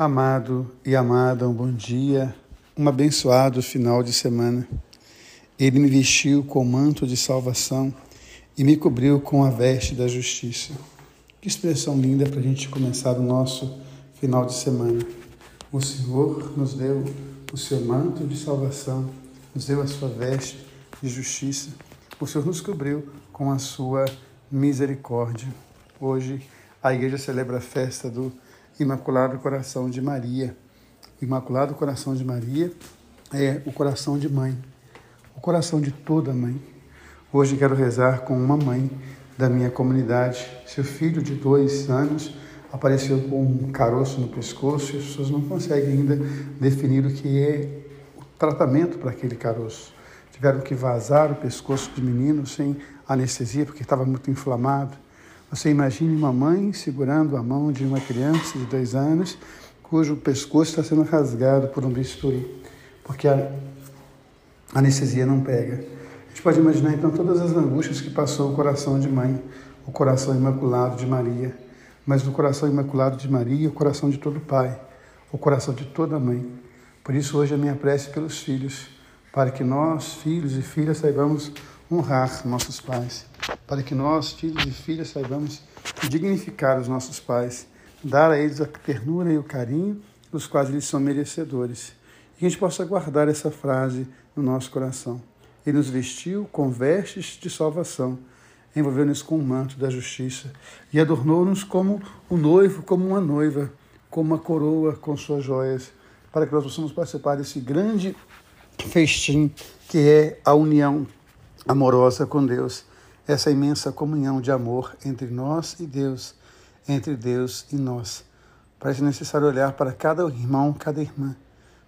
Amado e amada, um bom dia, um abençoado final de semana. Ele me vestiu com o manto de salvação e me cobriu com a veste da justiça. Que expressão linda para a gente começar o nosso final de semana. O Senhor nos deu o seu manto de salvação, nos deu a sua veste de justiça. O Senhor nos cobriu com a sua misericórdia. Hoje a igreja celebra a festa do Imaculado Coração de Maria. Imaculado Coração de Maria é o coração de mãe, o coração de toda mãe. Hoje quero rezar com uma mãe da minha comunidade. Seu filho de dois anos apareceu com um caroço no pescoço e as pessoas não conseguem ainda definir o que é o tratamento para aquele caroço. Tiveram que vazar o pescoço do menino sem anestesia porque estava muito inflamado. Você imagine uma mãe segurando a mão de uma criança de dois anos cujo pescoço está sendo rasgado por um bisturi, porque a anestesia não pega. A gente pode imaginar então todas as angústias que passou o coração de mãe, o coração imaculado de Maria, mas no coração imaculado de Maria, o coração de todo pai, o coração de toda mãe. Por isso hoje a minha prece pelos filhos, para que nós, filhos e filhas, saibamos honrar nossos pais para que nós, filhos e filhas, saibamos dignificar os nossos pais, dar a eles a ternura e o carinho dos quais eles são merecedores. E que a gente possa guardar essa frase no nosso coração. Ele nos vestiu com vestes de salvação, envolveu-nos com o manto da justiça e adornou-nos como o noivo, como uma noiva, como uma coroa com suas joias, para que nós possamos participar desse grande festim que é a união amorosa com Deus essa imensa comunhão de amor entre nós e Deus, entre Deus e nós. Parece necessário olhar para cada irmão, cada irmã,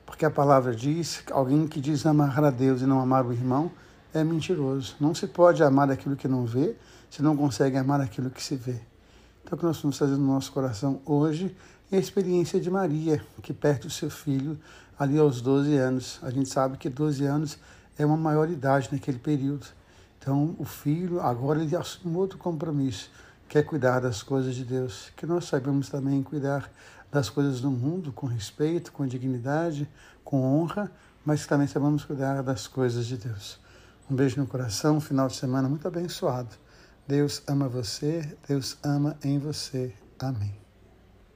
porque a palavra diz alguém que diz amar a Deus e não amar o irmão é mentiroso. Não se pode amar aquilo que não vê, se não consegue amar aquilo que se vê. Então, o que nós vamos fazer no nosso coração hoje é a experiência de Maria, que perde o seu filho ali aos 12 anos. A gente sabe que 12 anos é uma maioridade naquele período. Então, o filho, agora ele assume outro compromisso, que é cuidar das coisas de Deus. Que nós saibamos também cuidar das coisas do mundo com respeito, com dignidade, com honra, mas também saibamos cuidar das coisas de Deus. Um beijo no coração, um final de semana muito abençoado. Deus ama você, Deus ama em você. Amém.